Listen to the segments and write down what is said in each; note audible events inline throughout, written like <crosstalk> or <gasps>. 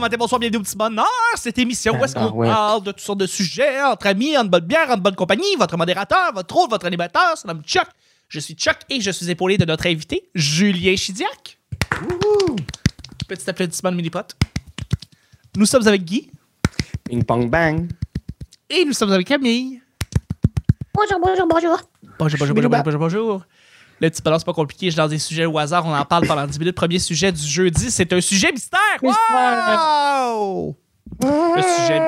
bon matin, bonsoir, bienvenue au petit bonheur. Cette émission où est-ce qu'on Ah, ouais. parle de toutes sortes de sujets entre amis, en bonne bière, en bonne compagnie. Votre modérateur, votre hôte, votre animateur, c'est nomme Chuck. Je suis Chuck et je suis épaulé de notre invité, Julien Chidiac. Petit applaudissement de mini-pot. Nous sommes avec Guy Ping pong bang. et nous sommes avec Camille. Bonjour, bonjour, bonjour. Bonjour, bonjour, bonjour, bonjour, bonjour, bonjour. Le petit balance, c'est pas compliqué. Je lance des sujets au hasard. On en parle pendant 10 minutes. Premier sujet du jeudi, c'est un sujet mystère. Wow! Le sujet.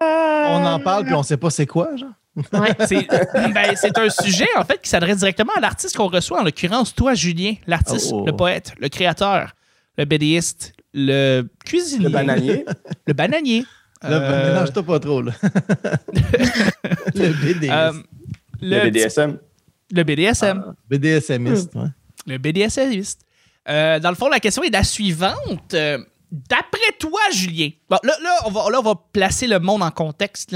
On en parle puis on sait pas c'est quoi, genre. Ouais. C'est <laughs> ben, c'est un sujet, en fait, qui s'adresse directement à l'artiste qu'on reçoit, en l'occurrence, toi, Julien, l'artiste, Oh. le poète, le créateur, le bédéiste, le cuisinier. Le bananier. <laughs> Le bananier. Euh, mélange-toi pas trop, là. <laughs> le BDS. euh, Le le, BDSM. Le BDSM. BDSMiste, ouais. Le BDSMiste. Euh, dans le fond, la question est la suivante. Euh, D'après toi, Julien, bon, là, là, on va, là, on va placer le monde en contexte.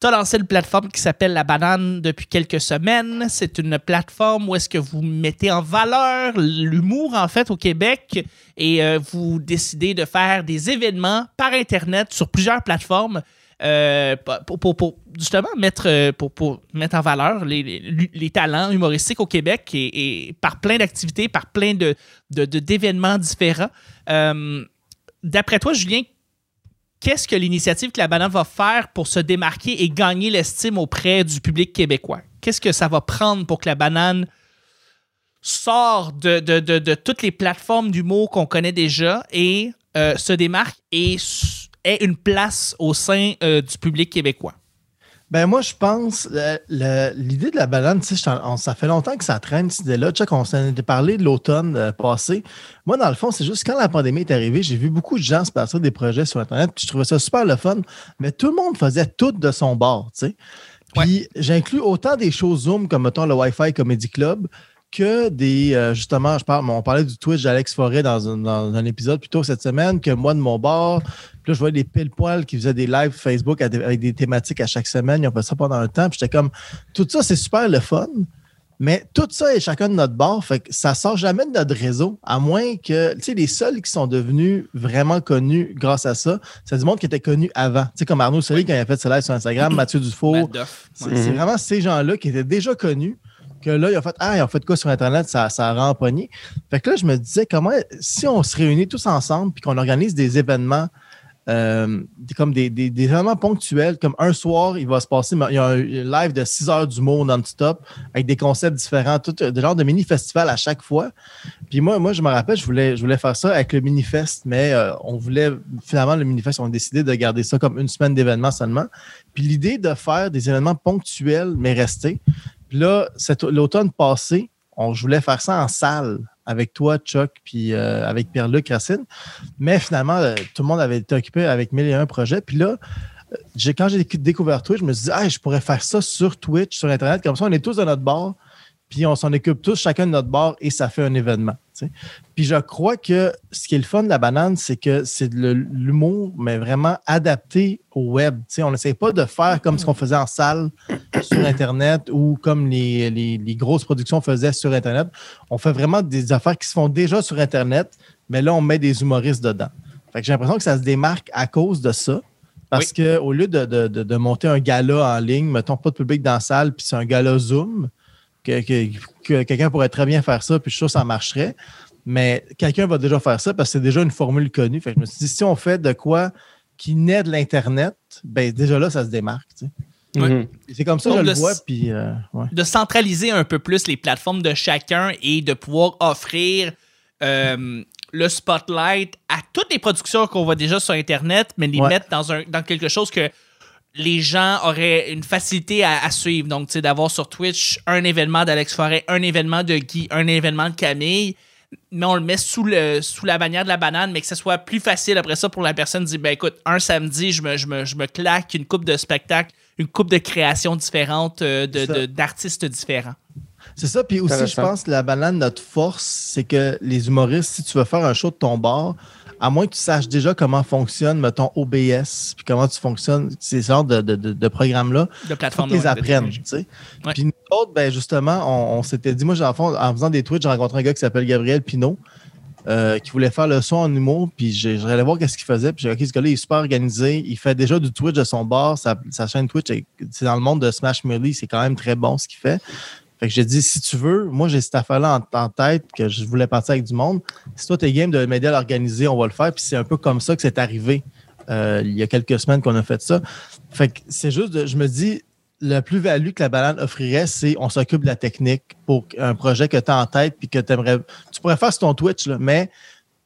Tu as lancé une plateforme qui s'appelle La Banane depuis quelques semaines. C'est une plateforme où est-ce que vous mettez en valeur l'humour, en fait, au Québec et euh, vous décidez de faire des événements par Internet sur plusieurs plateformes euh, pour, justement mettre, euh, pour, mettre en valeur les, talents humoristiques au Québec et, par plein d'activités, par plein de, d'événements différents. Euh, d'après toi, Julien, qu'est-ce que l'initiative que la banane va faire pour se démarquer et gagner l'estime auprès du public québécois? Qu'est-ce que ça va prendre pour que la banane sorte de, toutes les plateformes d'humour qu'on connaît déjà et se démarque et ait une place au sein euh, du public québécois? Ben moi, je pense, l'idée de la banane, on- ça fait longtemps que ça traîne, cette idée-là. Chuck, on s'en était parlé de l'automne euh, passé. Moi, dans le fond, c'est juste quand la pandémie est arrivée, j'ai vu beaucoup de gens se passer des projets sur Internet, puis je trouvais ça super le fun, mais tout le monde faisait tout de son bord, tu sais. Puis j'inclus autant des shows Zoom comme, mettons, le Wi-Fi Comedy Club, que des, euh, justement, je parle, on parlait du Twitch d'Alex Forêt dans un, dans un épisode plus tôt cette semaine, que moi de mon bord, puis là, je voyais des pile-poils qui faisaient des lives Facebook avec des thématiques à chaque semaine. Ils ont fait ça pendant un temps. Puis j'étais comme, tout ça, c'est super le fun. Mais tout ça est chacun de notre bord. Fait que ça sort jamais de notre réseau. À moins que, tu sais, les seuls qui sont devenus vraiment connus grâce à ça, c'est du monde qui était connu avant. Tu sais, comme Arnaud Soli quand il a fait ce live sur Instagram, Mathieu Duff. C'est Ouais. c'est vraiment ces gens-là qui étaient déjà connus que là, ils ont fait Ah, ils ont fait quoi sur Internet, ça, ça a rempoigné. Fait que là, je me disais comment si on se réunit tous ensemble puis qu'on organise des événements. euh, comme des, des- événements ponctuels, comme un soir, il va se passer, il y a un live de 6 heures d'humour non-stop avec des concepts différents, tout des genres de mini-festival à chaque fois. Puis moi, moi, je me rappelle, je voulais, je voulais faire ça avec le mini-fest, mais euh, on voulait, finalement, le mini-fest, on a décidé de garder ça comme une semaine d'événements seulement. Puis l'idée de faire des événements ponctuels, mais restés. Puis là, l'automne passé, on, je voulais faire ça en salle avec toi, Chuck, puis euh, avec Pierre-Luc Racine. Mais finalement, euh, tout le monde avait été occupé avec mille et un projets. Puis là, euh, quand j'ai déc- découvert Twitch, je me suis dit, ah, je pourrais faire ça sur Twitch, sur Internet. Comme ça, on est tous de notre bord, puis on s'en occupe tous chacun de notre bord et ça fait un événement. Puis je crois que ce qui est le fun de la banane, c'est que c'est de l'humour, mais vraiment adapté au web. Tu sais, on n'essaie pas de faire comme ce qu'on faisait en salle <coughs> sur Internet ou comme les, les- les grosses productions faisaient sur Internet. On fait vraiment des affaires qui se font déjà sur Internet, mais là, on met des humoristes dedans. Fait que j'ai l'impression que ça se démarque à cause de ça. Parce que au lieu de, de- de- de monter un gala en ligne, mettons pas de public dans la salle, puis c'est un gala Zoom, que, que- que quelqu'un pourrait très bien faire ça, puis je suis sûr que ça marcherait. Mais quelqu'un va déjà faire ça parce que c'est déjà une formule connue. Fait que je me suis dit, si on fait de quoi qui naît de l'Internet, ben déjà là, ça se démarque. tu sais. Ouais. Mhm. C'est comme ça que je le le- vois, puis euh, ouais. de centraliser un peu plus les plateformes de chacun et de pouvoir offrir euh, le spotlight à toutes les productions qu'on voit déjà sur Internet, mais les Ouais. mettre dans, un, dans quelque chose que les gens auraient une facilité à, à suivre. Donc, tu sais, d'avoir sur Twitch un événement d'Alex Forêt, un événement de Guy, un événement de Camille, mais on le met sous, le, sous la bannière de la banane, mais que ce soit plus facile après ça pour la personne de dire, ben écoute, un samedi, je me, je me, je me claque une coupe de spectacle, une coupe de créations différentes euh, de- d'artistes différents. C'est ça. Puis aussi, je pense que la banane, notre force, c'est que les humoristes, si tu veux faire un show de ton bar, à moins que tu saches déjà comment fonctionne, mettons, OBS, puis comment tu fonctionnes, ces sortes de, de, de, programmes-là, De faut plateforme. Ouais. Puis nous autres, ben justement, on, on s'était dit, moi, en, fond, en faisant des Twitch, j'ai rencontré un gars qui s'appelle Gabriel Pinault. euh, qui voulait faire le son en humour, puis j'allais voir qu'est-ce qu'il faisait, puis j'ai dit, OK, ce gars-là, il est super organisé, il fait déjà du Twitch de son bar, sa, sa chaîne Twitch, est- c'est dans le monde de Smash Melee, c'est quand même très bon ce qu'il fait. Fait que j'ai dit, si tu veux, moi, j'ai cette affaire-là en, en tête, que je voulais partir avec du monde. Si toi, t'es game de m'aider à l'organiser, on va le faire, puis c'est un peu comme ça que c'est arrivé. euh, il y a quelques semaines qu'on a fait ça. Fait que c'est juste, de- je me dis, la plus-value que la banane offrirait, c'est on s'occupe de la technique pour un projet que tu as en tête puis que tu aimerais. Tu pourrais faire sur ton Twitch, mais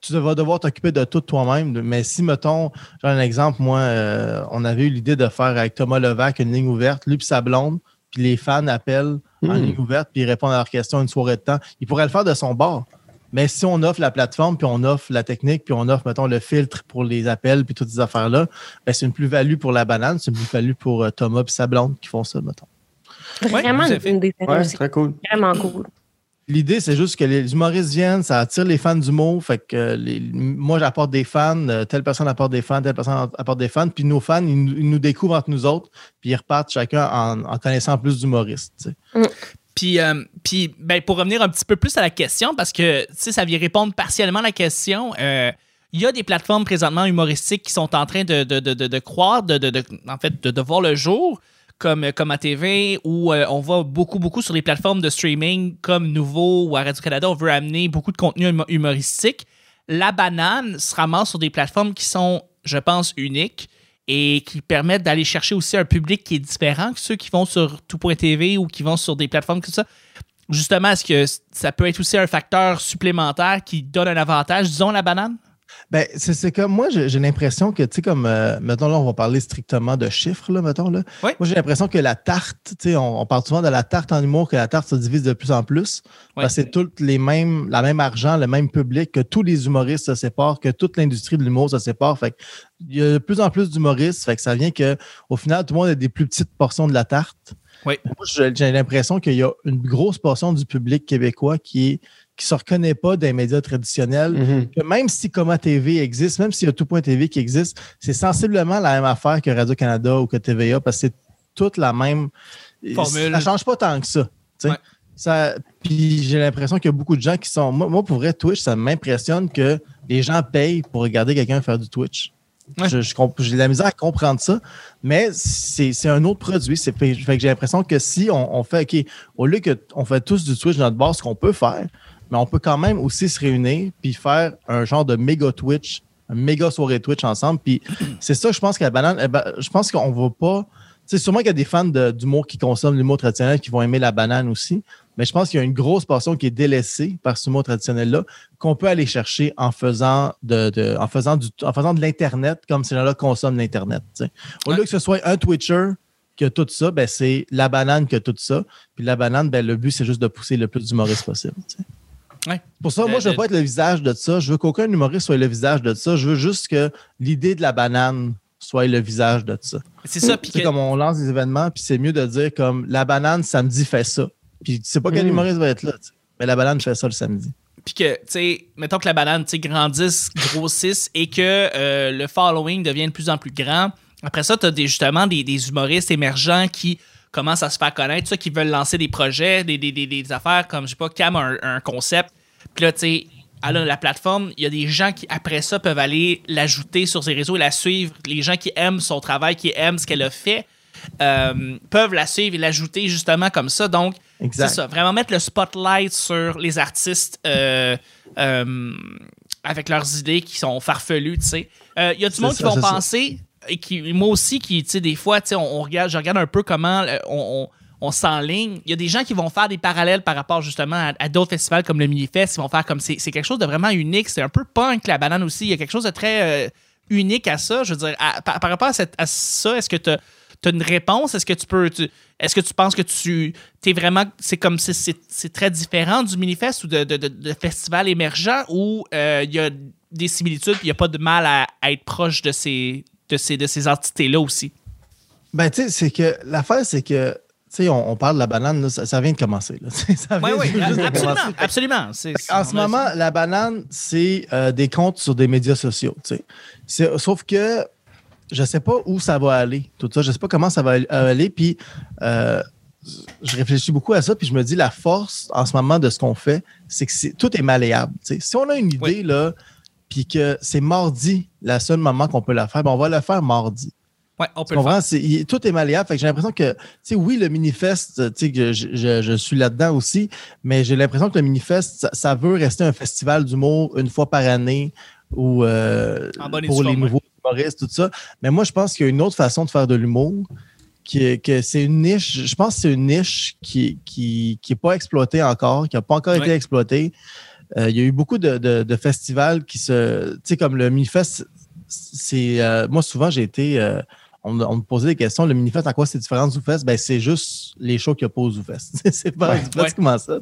tu vas devoir t'occuper de tout toi-même. Mais si, mettons, j'ai un exemple, moi, euh, on avait eu l'idée de faire avec Thomas Levac une ligne ouverte, lui sa blonde, puis les fans appellent en Hmm. ligne ouverte puis ils répondent à leurs questions une soirée de temps. Il pourrait le faire de son bord. Mais si on offre la plateforme, puis on offre la technique, puis on offre, mettons, le filtre pour les appels, puis toutes ces affaires-là, ben, c'est une plus-value pour la banane, c'est une plus-value pour euh, Thomas et sa blonde qui font ça, mettons. Vraiment à une idée. Ouais, C'est très cool. vraiment cool. L'idée, c'est juste que les humoristes viennent, ça attire les fans d'humour. Fait que euh, les- moi, j'apporte des fans, euh, telle personne apporte des fans, telle personne apporte des fans, puis nos fans, ils, nous- ils nous découvrent entre nous autres, puis ils repartent chacun en, en connaissant plus d'humoristes. sais. Puis, euh, puis ben, pour revenir un petit peu plus à la question, parce que ça vient répondre partiellement à la question, euh, il y a des plateformes présentement humoristiques qui sont en train de, de, de, de, de croire, de, de, de- en fait, de, de voir le jour, comme, comme à TV, où euh, on va beaucoup, beaucoup sur les plateformes de streaming comme Nouveau ou à Radio-Canada, on veut amener beaucoup de contenu humo- humoristique. La banane se ramasse sur des plateformes qui sont, je pense, uniques et qui permettent d'aller chercher aussi un public qui est différent que ceux qui vont sur tout.tv ou qui vont sur des plateformes comme ça. Justement, est-ce que ça peut être aussi un facteur supplémentaire qui donne un avantage, disons, la banane? Ben, c'est comme moi, j'ai l'impression que, tu sais, comme, euh, mettons, là, on va parler strictement de chiffres, là, mettons, là. Oui. Moi, j'ai l'impression que la tarte, tu sais, on, on parle souvent de la tarte en humour, que la tarte se divise de plus en plus. Oui. Parce que c'est tout les mêmes, la même argent, le même public, que tous les humoristes se séparent, que toute l'industrie de l'humour se sépare. Fait il y a de plus en plus d'humoristes, fait que ça vient que, au final, tout le monde a des plus petites portions de la tarte. Oui. Moi, j'ai l'impression qu'il y a une grosse portion du public québécois qui est qui se reconnaît pas des médias traditionnels, Mhm. que même si Coma TV existe, même s'il y a tout.tv qui existe, c'est sensiblement la même affaire que Radio-Canada ou que TVA parce que c'est toute la même. Formule. Ça change pas tant que ça. Ouais. Ça, puis j'ai l'impression qu'il y a beaucoup de gens qui sont. Moi, moi, pour vrai, Twitch, ça m'impressionne que les gens payent pour regarder quelqu'un faire du Twitch. Ouais. Je- je comp- J'ai de la misère à comprendre ça, mais c'est un autre produit. Fait, fait que j'ai l'impression que si on, on fait, OK, au lieu qu'on fait tous du Twitch dans notre bar, ce qu'on peut faire, mais on peut quand même aussi se réunir puis faire un genre de méga Twitch, un méga soirée Twitch ensemble. Puis <clears throat> c'est ça, je pense que la banane, eh ben, je pense qu'on va pas. Sais, sûrement qu'il y a des fans de- d'humour qui consomment l'humour traditionnel qui vont aimer la banane aussi, mais je pense qu'il y a une grosse portion qui est délaissée par ce humour traditionnel-là qu'on peut aller chercher en faisant de, de- en faisant du, en faisant de l'Internet comme ces gens-là consomment l'Internet. Au lieu que ce soit un Twitcher qui a tout ça, ben, c'est la banane qui a tout ça. Puis la banane, ben, le but, c'est juste de pousser le plus d'humoristes possible. Ouais. Pour ça, Le- moi, je veux le- pas être le visage de ça. Je veux qu'aucun humoriste soit le visage de ça. Je veux juste que l'idée de la banane soit le visage de ça. C'est ça. Sais, que- comme on lance des événements, puis c'est mieux de dire comme la banane samedi fait ça. Puis tu sais pas quel Mm. humoriste va être là. Mais la banane fait ça le samedi. Puis que, tu sais, mettons que la banane, tu sais, grandisse, grossisse et que euh, le following devient de plus en plus grand. Après ça, tu as des, justement des, des humoristes émergents qui commencent à se faire connaître, ça, qui veulent lancer des projets, des, des, des, des affaires comme, je sais pas, Cam a un, un concept. Puis là, tu sais, elle a la plateforme, il y a des gens qui, après ça, peuvent aller l'ajouter sur ses réseaux et la suivre. Les gens qui aiment son travail, qui aiment ce qu'elle a fait, euh, peuvent la suivre et l'ajouter justement comme ça. Donc, c'est ça, vraiment mettre le spotlight sur les artistes euh, euh, avec leurs idées qui sont farfelues, tu sais. Il y a du monde qui vont penser, et moi aussi, qui, tu sais, des fois, tu sais, on, regarde, je regarde un peu comment euh, on, on, s'enligne. Il y a des gens qui vont faire des parallèles par rapport justement à, d'autres festivals comme le Minifest. Ils vont faire comme c'est quelque chose de vraiment unique. C'est un peu punk, la banane aussi. Il y a quelque chose de très euh, unique à ça. Je veux dire, par, rapport à, ça, est-ce que tu as, une réponse? Est-ce que tu peux. Est-ce que tu penses que tu es vraiment. C'est comme si c'est très différent du Minifest ou de, de, de, de festivals où euh, il y a des similitudes il n'y a pas de mal à être proche de ces, de ces, de ces entités-là aussi? Ben, tu sais, c'est que l'affaire, c'est que, tu sais, on, on parle de la banane, là, ça, ça vient de commencer. Là, <laughs> ça Oui, vient oui, absolument. commencer. absolument. En ce moment, la banane, c'est euh, des comptes sur des médias sociaux. tu sais. C'est- Sauf que je ne sais pas où ça va aller, tout ça. Je ne sais pas comment ça va aller. Puis, euh, je réfléchis beaucoup à ça, puis je me dis la force en ce moment de ce qu'on fait, c'est que tout est malléable. tu sais. Si on a une idée, Oui. là, puis que c'est mardi, la seule moment qu'on peut la faire, ben on va le faire mardi. Ouais, on peut Tu le faire. tout est malléable. Fait que j'ai l'impression que, tu sais, oui, le Minifest, tu sais, que je, je- je suis là-dedans aussi, mais j'ai l'impression que le Minifest, ça, ça veut rester un festival d'humour une fois par année ou euh, pour les forme, nouveaux humoristes, tout ça. Mais moi, je pense qu'il y a une autre façon de faire de l'humour. Que c'est une niche, je pense que c'est une niche qui qui, qui est pas exploitée encore, qui n'a pas encore été exploitée. Euh, il y a eu beaucoup de, de- de festivals qui se. Tu sais, comme le Minifest, c'est. euh, moi, souvent, j'ai été. euh, on, on me posait des questions. Le Minifest, en quoi c'est différent du Zoufest? Ben, c'est juste les shows qu'il n'y a pas au Zoufest. <laughs> c'est pas Ouais, ouais. comment ça.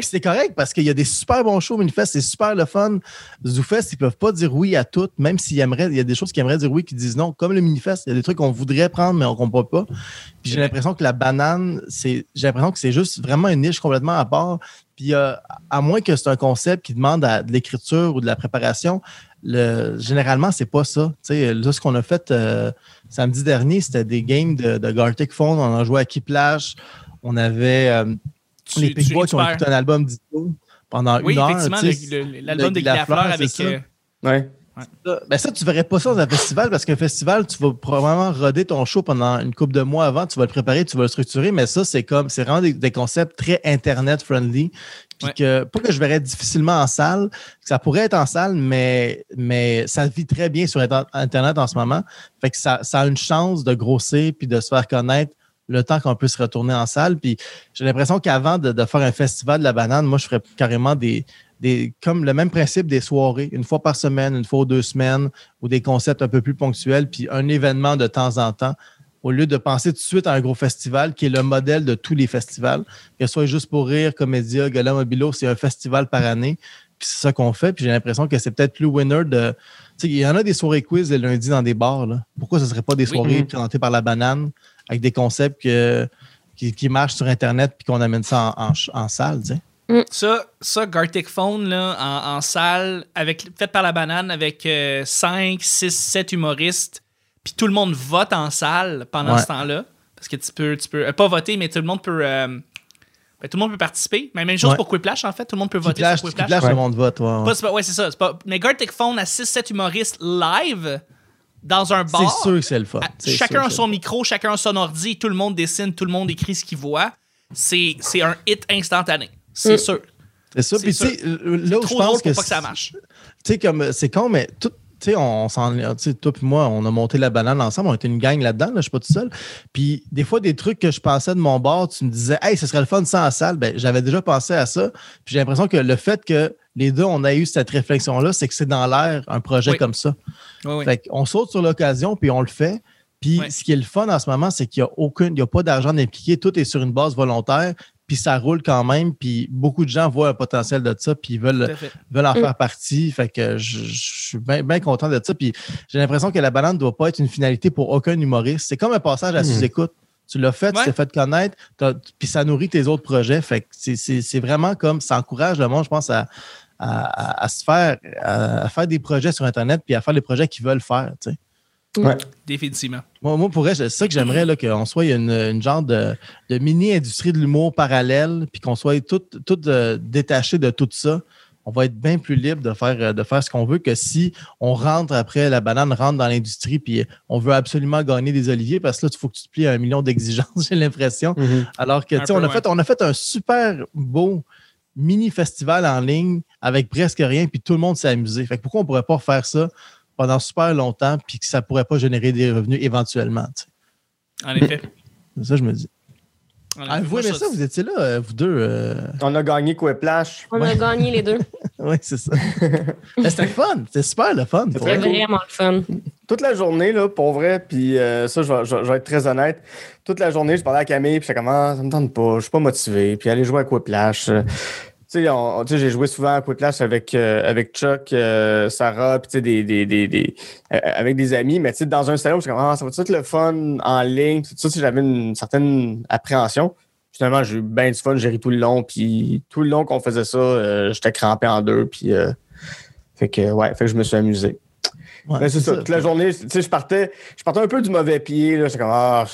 Puis c'est correct parce qu'il y a des super bons shows au Minifest, c'est super le fun. Zoufest, ils peuvent pas dire oui à tout, même s'ils aimeraient, il y a des choses qu'ils aimeraient dire oui qui disent non. Comme le Minifest, il y a des trucs qu'on voudrait prendre, mais on comprend pas. Puis j'ai l'impression que la banane, c'est, j'ai l'impression que c'est juste vraiment une niche complètement à part. Puis euh, à moins que c'est un concept qui demande à- de l'écriture ou de la préparation, le, généralement, c'est pas ça. Tu sais, là, ce qu'on a fait euh, samedi dernier, c'était des games de, de Gartic Phone. On a joué à Kiplash. On avait euh, Tu- les Boys qui ont écouté un album disco pendant Oui, une heure. effectivement, le- le- l'album de de la fleur, avec. euh, Ouais. Ça, ben ça, tu verrais pas ça dans un festival parce qu'un festival, tu vas probablement roder ton show pendant une couple de mois avant, tu vas le préparer, tu vas le structurer, mais ça, c'est comme, c'est vraiment des, des concepts très Internet-friendly. Puis Ouais. que, pas que je verrais difficilement en salle, ça pourrait être en salle, mais, mais ça vit très bien sur Inter- Internet en ce moment. Fait que ça, ça a une chance de grossir puis de se faire connaître le temps qu'on peut se retourner en salle. Puis j'ai l'impression qu'avant de, de faire un festival de la banane, moi, je ferais carrément des, des, comme le même principe des soirées, une fois par semaine, une fois ou deux semaines, ou des concepts un peu plus ponctuels, puis un événement de temps en temps, au lieu de penser tout de suite à un gros festival qui est le modèle de tous les festivals, que ce soit juste pour rire, Comédia, Gala Mobilo, c'est un festival par année, puis c'est ça qu'on fait, puis j'ai l'impression que c'est peut-être plus winner de... Tu sais, il y en a des soirées quiz le lundi dans des bars, là. Pourquoi ce ne serait pas des soirées Mhm. présentées par la banane? Avec des concepts que- qui, qui marchent sur Internet puis qu'on amène ça en, en salle, tu sais? Ça, ça Gartic Phone là, en, en salle, avec, fait par la banane, avec 5, 6, 7 humoristes, puis tout le monde vote en salle pendant Ouais. ce temps-là. Parce que tu peux, tu peux euh, pas voter, mais tout le monde peut. euh, ben, tout le monde peut participer. Mais même chose Ouais. pour Quiplash, en fait. Tout le monde peut voter clash, sur qui Quiplash. Ouais. le monde vote. ouais, ouais. Pas- c'est pas- ouais, c'est ça. pas- mais Gartic Phone à 6-7 humoristes live dans un bar. C'est sûr que c'est le fun. chacun a son micro, chacun a son ordi, tout le monde dessine, tout le monde écrit ce qu'il voit. C'est un hit instantané. C'est Mm. sûr. C'est ça. Puis, tu sais, là où je pense pour que. pas que ça marche. Tu sais, comme c'est con, mais tout. Tu sais, on s'en. Toi puis moi, on a monté la banane ensemble. On était une gang là-dedans. Là, je suis pas tout seul. Puis, des fois, des trucs que je pensais de mon bord, tu me disais, hey, ce serait le fun sans la salle. Ben, j'avais déjà pensé à ça. Puis, j'ai l'impression que le fait que les deux, on a eu cette réflexion-là, c'est que c'est dans l'air un projet Oui. comme ça. Oui, oui. Fait qu'on saute sur l'occasion, puis on le fait. Puis ce qui est le fun en ce moment, c'est qu'il n'y a aucun, il y a pas d'argent impliqué, tout est sur une base volontaire, puis ça roule quand même, puis beaucoup de gens voient un potentiel de ça, puis ils veulent, veulent en Mm. faire partie. Fait que je, je suis bien content de ça. Puis j'ai l'impression que la banane ne doit pas être une finalité pour aucun humoriste. C'est comme un passage à Mm. sous-écoute. Tu l'as fait, Ouais. tu t'es fait connaître, puis ça nourrit tes autres projets. Fait que c'est- c'est c'est vraiment comme ça encourage le monde, je pense, à, à- à- à se faire, à, à faire des projets sur Internet, puis à faire les projets qu'ils veulent faire. tu sais. Ouais. Définitivement. Moi, moi, pour c'est ça que j'aimerais, là, qu'on soit une, une genre de, de mini-industrie de l'humour parallèle, puis qu'on soit tout, tout euh, détaché de tout ça. On va être bien plus libre de faire, euh, de faire ce qu'on veut que si on rentre après, la banane rentre dans l'industrie, puis on veut absolument gagner des oliviers, parce que là, il faut que tu te plies à un million d'exigences, <laughs> j'ai l'impression. Mhm. Alors que, tu sais, on, a ouais. fait, on a fait un super beau mini-festival en ligne avec presque rien, puis tout le monde s'est amusé. Fait que pourquoi on pourrait pas faire ça pendant super longtemps, puis que ça pourrait pas générer des revenus éventuellement? tu sais? En effet. C'est ça, que je me dis. Ah, vous aimez je- ça, vous étiez là, euh, vous deux. euh, On a gagné Quiplash. On a gagné les deux. <laughs> Oui, c'est ça. C'était fun. C'était super le fun. Cool. vraiment le fun. Toute la journée, là, pour vrai, puis euh, ça, je vais, je vais- je vais être très honnête. Toute la journée, je parlais à Camille, puis j'étais comme, ah, ça me tente pas, je suis pas motivé. Puis aller jouer à Quiplash. Sais, j'ai joué souvent à Quiplash avec, euh, avec Chuck, euh, Sarah, puis des, des, des, des- euh, avec des amis. Mais dans un salon, je comme, ah, ça va être le fun en ligne. Tout j'avais une certaine appréhension. Finalement, j'ai eu bien du fun, j'ai ri tout le long, puis tout le long qu'on faisait ça, j'étais crampé en deux, puis fait que, ouais, fait que je me suis amusé. Ouais, Ben, c'est ça. Toute la journée, tu sais, je partais, je partais un peu du mauvais pied. là. J'étais comme, ah,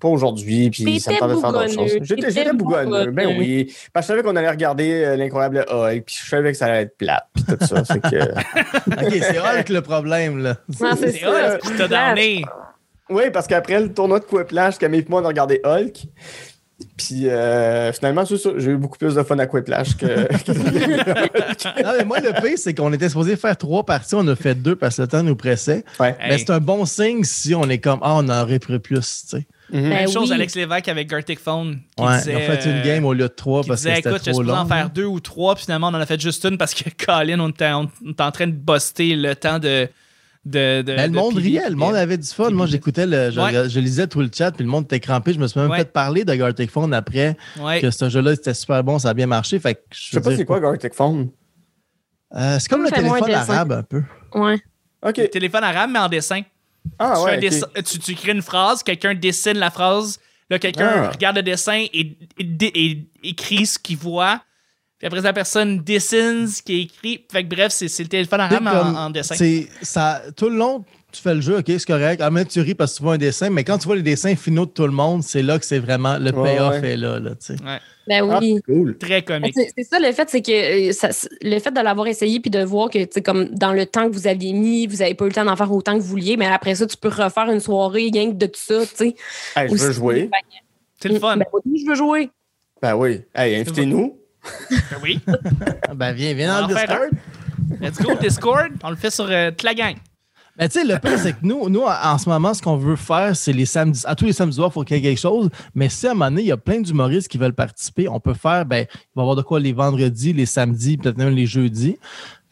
pas aujourd'hui, puis ça me tentait de faire d'autres choses. J'étais bougonneux, ben oui. Parce que je savais qu'on allait regarder euh, l'incroyable Hulk, puis je savais que ça allait être plate, puis tout ça. fait que... <laughs> Ok, c'est Hulk le problème, là. Non, c'est. Hulk qui t'a donné. Oui, parce qu'après le tournoi de Quiplash, Camille et moi, on a regardé Hulk. Puis euh, finalement, c'est ça. J'ai eu beaucoup plus de fun à Quiplash que. <laughs> que- Non, mais moi, le pire, c'est qu'on était supposé faire trois parties. On a fait deux parce que le temps nous pressait. ouais. Mais Hey. c'est un bon signe si on est comme, ah, on en aurait pris plus, tu sais. Mhm. Ben Même chose, oui. Alex Lévesque avec Gartic Phone. Qui Ouais, disait, ils ont fait une euh, game au lieu de trois parce disait, que c'était écoute, je trop long. en faire deux ou trois, puis finalement, on en a fait juste une parce que <laughs> Colin, on était, on était en train de buster le temps de. De, de Mais le de monde riait, le monde de- avait du fun. Moi, j'écoutais, le, je, Ouais. je lisais tout le chat, puis le monde était crampé. Je me suis même Ouais. fait parler de Gartic Phone après Ouais. que ce jeu-là, c'était super bon, ça a bien marché. Fait que, je Je sais pas c'est quoi Gartic Phone. euh, c'est comme le téléphone arabe un peu. Ouais. OK. Téléphone arabe, mais en dessin. Ah, tu, ouais. tu, tu crées une phrase, quelqu'un dessine la phrase, là, quelqu'un Ah. regarde le dessin et, et- et- écrit ce qu'il voit. Puis après, la personne dessine ce qui est écrit. Fait que bref, c'est c'est le téléphone arabe en, en dessin. c'est- ça, tout le long, tu fais le jeu, OK, c'est correct. Ah, mais tu ris parce que tu vois un dessin, mais quand tu vois les dessins finaux de tout le monde, c'est là que c'est vraiment le payoff ouais. est là, là, tu sais. Ben Ah, oui. cool. Très comique. C'est ça le fait, c'est que euh, ça- le fait de l'avoir essayé puis de voir que tu sais, comme dans le temps que vous aviez mis, vous n'avez pas eu le temps d'en faire autant que vous vouliez, mais après ça, tu peux refaire une soirée rien que de tout ça, tu sais. Hey, je veux jouer. C'est le fun. Ben, oui, je veux jouer. Ben oui. Hey, invitez-nous. Ben oui. <laughs> Ben, viens, viens dans le Discord. Let's go, Discord. On le fait sur euh, toute la gang. Ben, tu sais, le pire, c'est que nous, nous, en ce moment, ce qu'on veut faire, c'est les samedis. À tous les samedis soirs, il faut qu'il y ait quelque chose. Mais si à un moment donné, il y a plein d'humoristes qui veulent participer, on peut faire, ben, il va y avoir de quoi les vendredis, les samedis, peut-être même les jeudis.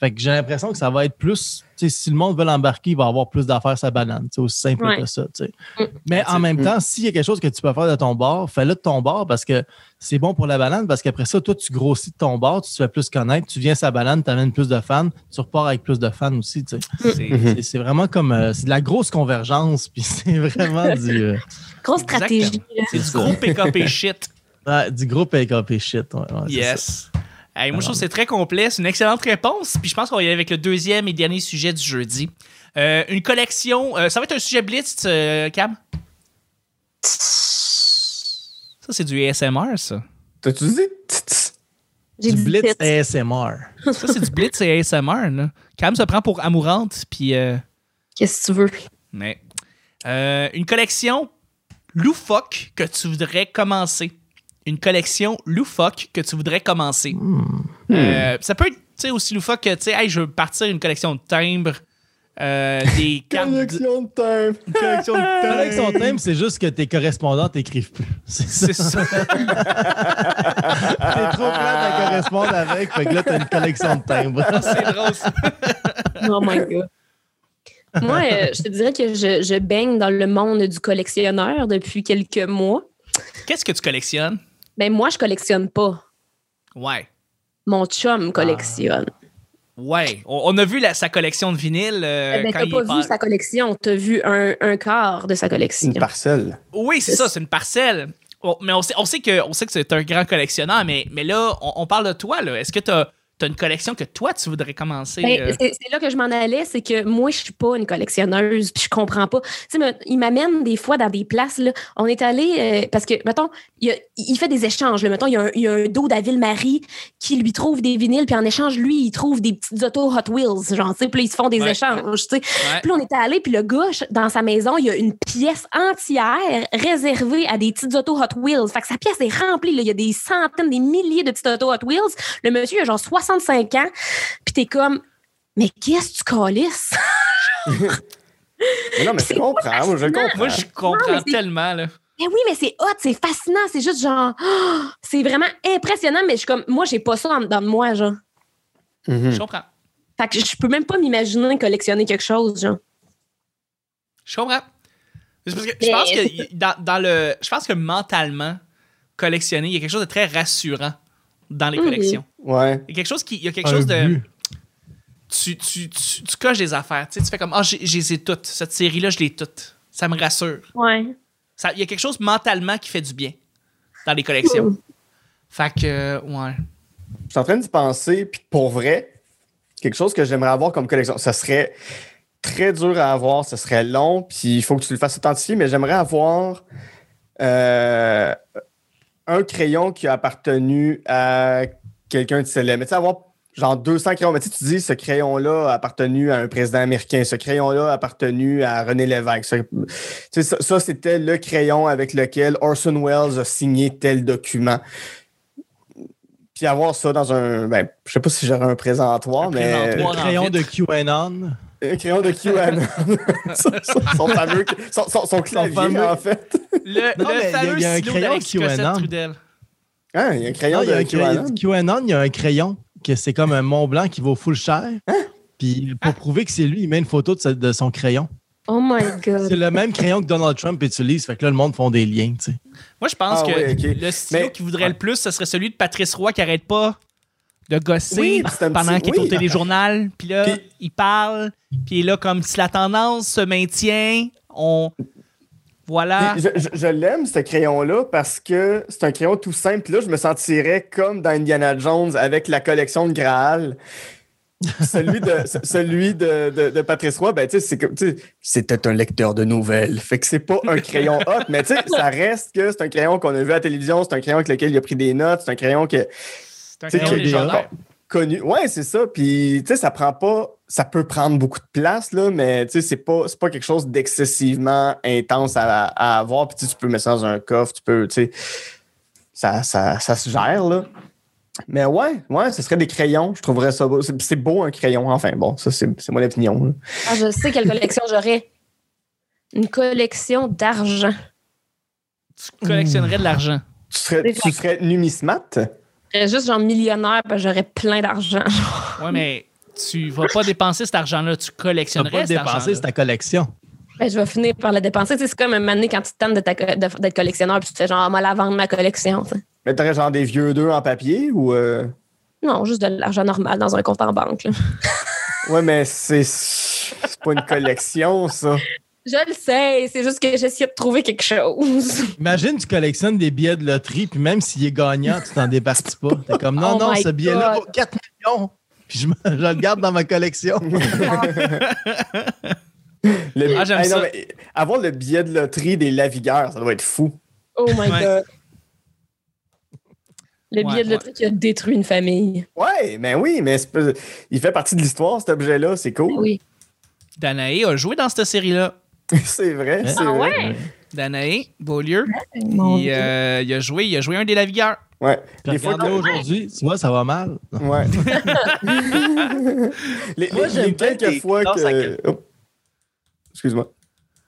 Fait que j'ai l'impression que ça va être plus. Si le monde veut l'embarquer, il va avoir plus d'affaires sa banane. C'est aussi simple Ouais. que ça. tu sais. Mm. Mais en même Mm. temps, s'il y a quelque chose que tu peux faire de ton bord, fais-le de ton bord parce que c'est bon pour la banane. Parce qu'après ça, toi, tu grossis de ton bord, tu te fais plus connaître, tu viens sa banane, tu amènes plus de fans, tu repars avec plus de fans aussi. tu sais. C'est Mhm. C'est- vraiment comme. euh, c'est de la grosse convergence, puis <laughs> c'est vraiment du, euh, Grosse stratégie. C'est du gros PKP shit. ouais, du gros PKP shit. ouais, ça. Hey, moi, je trouve que c'est très complet. C'est une excellente réponse. Puis je pense qu'on va y aller avec le deuxième et dernier sujet du jeudi. Euh, une collection. euh, ça va être un sujet blitz, euh, Cam? Ça, c'est du ASMR, ça. T'as-tu dit? Du dit Blitz tits. ASMR. Ça, c'est du blitz et ASMR. Là. Cam se prend pour amourante. Puis. euh, Qu'est-ce que tu veux? mais, euh, une collection loufoque que tu voudrais commencer. Une collection loufoque que tu voudrais commencer. Euh, ça peut être aussi loufoque que, tu sais, hey, je veux partir une collection de timbres, euh, des <laughs> cartes. de- Collection de thème. Une collection de Avec son timbres. thème, c'est juste que tes correspondants t'écrivent plus. <laughs> C'est C'est ça. T'es trop plate à correspondre avec, fait que là, t'as une collection de timbres. <laughs> C'est drôle, ça. Oh my God. Moi, euh, je te dirais que je, je baigne dans le monde du collectionneur depuis quelques mois. Qu'est-ce que tu collectionnes? Ben moi, je collectionne pas. Ouais. Mon chum collectionne. Ouais. On, a vu la- sa collection de vinyle. euh, Eh ben, t'as pas vu sa collection, t'as vu un, un quart de sa collection. Une parcelle. Oui, c'est ça, c'est une parcelle. On- mais on sait, on sait que, on sait que c'est un grand collectionneur, mais, mais là, on, on parle de toi. là. Est-ce que tu as, une collection que toi, tu voudrais commencer? Ben, euh? c'est là que je m'en allais, c'est que moi, je suis pas une collectionneuse, puis je comprends pas. Tu sais, il m'amène des fois dans des places, là. On est allé, euh, parce que, mettons, il, y a- il fait des échanges, là. Mettons, il y a un, il y a un dos d'Aville-Marie qui lui trouve des vinyles, puis en échange, lui, il trouve des petites autos Hot Wheels, genre, tu sais, puis ils se font des Ouais. échanges, tu sais. Ouais. Puis on était allé, puis le gars, dans sa maison, il y a une pièce entière réservée à des petites autos Hot Wheels. Fait que sa pièce est remplie, là. Il y a des centaines, des milliers de petites autos Hot Wheels. Le monsieur, il a genre 65 ans, puis t'es comme, mais qu'est-ce que tu calisses? <laughs> Non, mais je C'est comprends. Moi, je comprends. Moi, je comprends Non, tellement. Là. Mais oui, mais c'est hot, c'est fascinant, c'est juste genre, oh, <gasps> c'est vraiment impressionnant, mais je suis comme, moi, j'ai pas ça dans, dans moi, genre. Mhm. Je comprends. Fait que je peux même pas m'imaginer collectionner quelque chose, genre. Je comprends. Parce que je pense que dans le. Je pense que mentalement, collectionner, il y a quelque chose de très rassurant dans les Mhm. collections. Ouais. Il y a quelque chose qui. Il y a quelque Un chose de. Tu, tu, tu, tu coches des affaires. Tu, sais, tu fais comme Ah, j'ai j'ai les ai toutes. Cette série-là, je l'ai toute. Ça me rassure. Ouais. Ça- Il y a quelque chose mentalement qui fait du bien dans les collections. Fait que, euh, ouais. Je suis en train d'y penser, puis pour vrai, quelque chose que j'aimerais avoir comme collection, ça serait très dur à avoir, ce serait long, puis il faut que tu le fasses authentifier, mais j'aimerais avoir euh, un crayon qui a appartenu à quelqu'un de célèbre. Mais tu sais, avoir genre 200 crayons. Mais tu sais, tu dis, ce crayon-là a appartenu à un président américain, ce crayon-là a appartenu à René Lévesque. Ce- tu sais, ça, ça, c'était le crayon avec lequel Orson Welles a signé tel document. Puis avoir ça dans un. Ben, je sais pas si j'aurais un présentoir, Un mais. présentoir. en Crayon de. QAnon. Un crayon de QAnon. <laughs> son, son fameux. Son, son- son clavier, fameux- en fait. Le, Non, le mais il y a- fameux il y a un crayon QAnon. Hein, il y a un crayon Non, il y a de un crayon QAnon. QAnon, il y a un crayon que c'est comme un Mont Blanc qui vaut full cher. Hein? Puis pour prouver que c'est lui, il met une photo de, sa- de son crayon. Oh my God. C'est le même crayon que Donald Trump utilise. Fait que là, le monde font des liens, tu sais. Moi, je pense Ah que le stylo Mais- qui voudrait le plus, ce serait celui de Patrice Roy qui arrête pas de gosser Oui, pendant petit- qu'il est au téléjournal. Puis là, Puis- il parle. Puis là, comme si la tendance se maintient, on. Voilà. Puis Je, je- je l'aime, ce crayon-là, parce que c'est un crayon tout simple. Puis là, je me sentirais comme dans Indiana Jones avec la collection de Graal. celui de, ce- celui de, de, de Patrice Roy, ben, c'était un lecteur de nouvelles. Fait que c'est pas un crayon hot, mais tu sais, ça reste que c'est un crayon qu'on a vu à la télévision, c'est un crayon avec lequel il a pris des notes, c'est un crayon que, C'est un crayon légendaire. connu. Ouais, c'est ça. Puis, tu sais, ça prend pas. Ça peut prendre beaucoup de place, là, mais tu sais, c'est pas, c'est pas quelque chose d'excessivement intense à, à avoir. Puis, tu peux mettre ça dans un coffre, tu peux, tu sais, ça, ça, ça se gère, là. Mais ouais, ouais, ce serait des crayons. Je trouverais ça beau. C'est, beau un crayon, enfin. Bon, ça, c'est, c'est mon opinion. là. Ah, je sais quelle collection j'aurais. Une collection d'argent. Tu collectionnerais de l'argent. Tu serais, tu serais numismate? Je serais juste genre millionnaire parce que j'aurais plein d'argent. <laughs> Ouais, mais tu vas pas dépenser cet argent-là. Tu Tu vas collectionnerais pas cet dépenser c'est ta collection. Ben, je vais finir par la dépenser. Tu sais, C'est comme un donné quand tu te tentes de ta co- de- d'être collectionneur puis tu te fais genre, ah, moi, la vendre ma collection. tu sais. Mais t'aurais genre des vieux deux en papier ou. euh, Non, juste de l'argent normal dans un compte en banque. là. Ouais, mais c'est, c'est pas une collection, ça. <laughs> Je le sais, c'est juste que j'essaie de trouver quelque chose. <laughs> Imagine, tu collectionnes des billets de loterie, puis même s'il est gagnant, tu t'en départis pas. T'es comme, non, Oh non, my ce billet-là God. vaut 4 millions. Puis je, le garde dans ma collection. <laughs> Le- Ah, j'aime Hey, non, ça. mais avoir le billet de loterie des Lavigueurs, ça doit être fou. Oh my Ouais. God. Le Ouais, billet de ouais. loterie qui a détruit une famille. Ouais, mais oui, mais il fait partie de l'histoire, cet objet-là, c'est cool. Oui. Danae a joué dans cette série-là. <laughs> c'est vrai, c'est Ah vrai. ouais? Danae, Beaulieu, il, euh, il a joué, il a joué un des Lavigueurs. Ouais. Puis Les photos- aujourd'hui, tu vois, ça va mal. Ouais. <laughs> les, Moi, j'aime quelques fois que. Oh. Excuse-moi.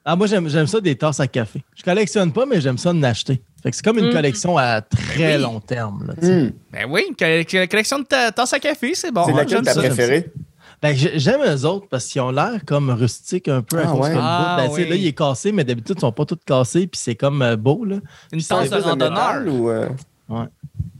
Ah, moi, j'aime j'aime ça des tasses à café. Je collectionne pas, mais j'aime ça de l'acheter. Fait que c'est comme une Mm. collection à très Oui. long terme. là. Hmm. Ben oui, une colle- colle- collection de ta- tasses à café, c'est bon. c'est hein, laquelle ça. préférée? Ben, j'ai- j'aime eux autres parce qu'ils ont l'air comme rustiques un peu à Ah cause ouais. le Ah bout, ben, tu sais, oui. là, il est cassé, mais d'habitude, ils sont pas tous cassés, puis c'est comme euh, beau, là. Une tasse de randonneur. ou. euh,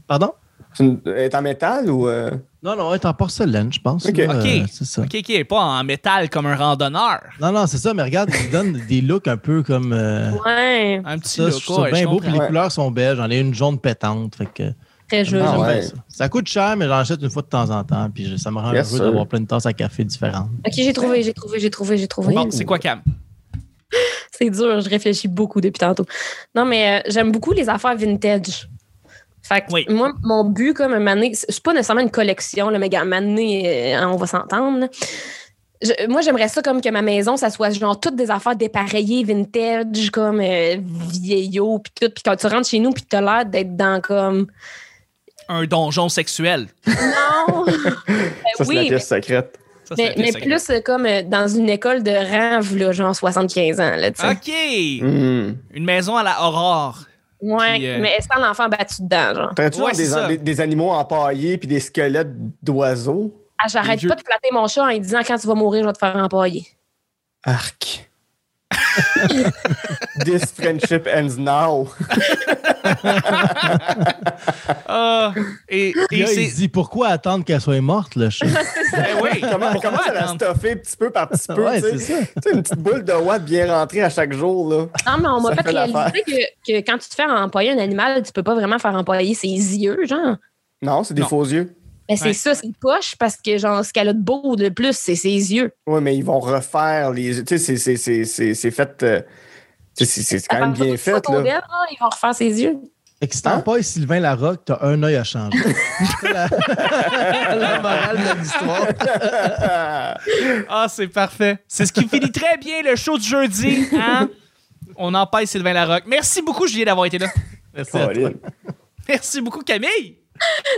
Pardon? une- Elle est en métal ou. euh, Non, non, elle est en porcelaine, je pense. Ok. là, Ok. euh, c'est ça. Ok, ok, pas en métal comme un randonneur. Non, non, c'est ça, mais regarde, ils donnent <laughs> des looks un peu comme. euh, Ouais, Un petit ça, look, ouais, bien je beau, puis les couleurs sont belles. J'en ai une jaune pétante. Fait que, très joli. Ah ouais. ça. Ça coûte cher, mais j'en achète une fois de temps en temps, puis je- ça me rend Yes, heureux d'avoir plein de tasses à café différentes. Ok, j'ai trouvé, j'ai trouvé, j'ai trouvé, j'ai trouvé. Bon, c'est quoi, Cam? <laughs> C'est dur, je réfléchis beaucoup depuis tantôt. Non, mais euh, j'aime beaucoup les affaires vintage. Fait que Oui. moi, mon but, comme un donné, c'est pas nécessairement une collection, moment donné, euh, on va s'entendre. Je- moi, j'aimerais ça comme que ma maison, ça soit genre toutes des affaires dépareillées, vintage, comme euh, vieillot, puis tout. Puis quand tu rentres chez nous, puis t'as l'air d'être dans comme. Un donjon sexuel. Non! Ben <laughs> Ça, c'est oui, la mais- pièce secrète. Ça, mais, mais secrète. plus euh, comme euh, dans une école de rêve, là, genre 75 ans. Là, tu. OK! Hmm. Une maison à la Aurore. Ouais, Puis, euh, mais sans l'enfant battu dedans, genre? T'aurais-tu Ouais, des, ça. des, des animaux empaillés puis des squelettes d'oiseaux? Ah, j'arrête pas de flatter mon chat en lui disant quand tu vas mourir, je vais te faire empailler. Arc. <laughs> This friendship ends now. <laughs> <laughs> Ah, et, et là, il c'est. se dit pourquoi attendre qu'elle soit morte, le <laughs> chat? Ben oui, Comment, pourquoi comment ça la stuffer petit peu par petit <laughs> peu? ouais, tu sais? c'est une petite boule de watt bien rentrée à chaque jour. Là. Non, mais on m'a fait, réaliser que, que quand tu te fais empailler un animal, tu peux pas vraiment faire empailler ses yeux, genre. Non, c'est des Non. faux yeux. Mais c'est Ouais. ça, c'est poche parce que genre ce qu'elle a de beau de plus, c'est ses yeux. Oui, mais ils vont refaire les. Tu sais, c'est- c'est- c'est- c'est c'est fait. euh, c'est quand même bien fait, là. Ils vont refaire ses yeux. Excitant Hein? pas et Sylvain Larocque, t'as un œil à changer. C'est <laughs> la... la morale de l'histoire. <laughs> Ah, c'est parfait. C'est ce qui finit très bien le show du jeudi. Hein? On empêche Sylvain Larocque. Merci beaucoup, Julien, d'avoir été là. Merci à toi. Colin. Merci beaucoup, Camille.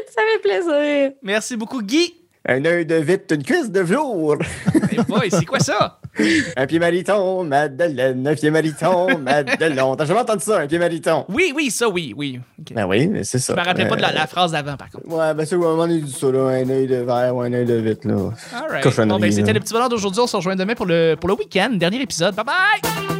Ça fait plaisir. Merci beaucoup, Guy. Un œil de vite, une cuisse de velours. Hey boy, c'est quoi ça? Un pied mariton, Madeleine. Un pied mariton, Madeleine. T'as jamais entendu ça, un pied mariton? Oui, oui, ça, oui, oui. Ben oui, mais c'est ça. Je me rappelais pas de la, Euh, la phrase d'avant, par contre. Ouais, ben c'est où on dit ça, là. Un œil de verre ou un œil de vite, là. All right. Bon, ben, c'était le petit bonheur d'aujourd'hui. On se rejoint demain pour le, pour le week-end. Dernier épisode. Bye bye!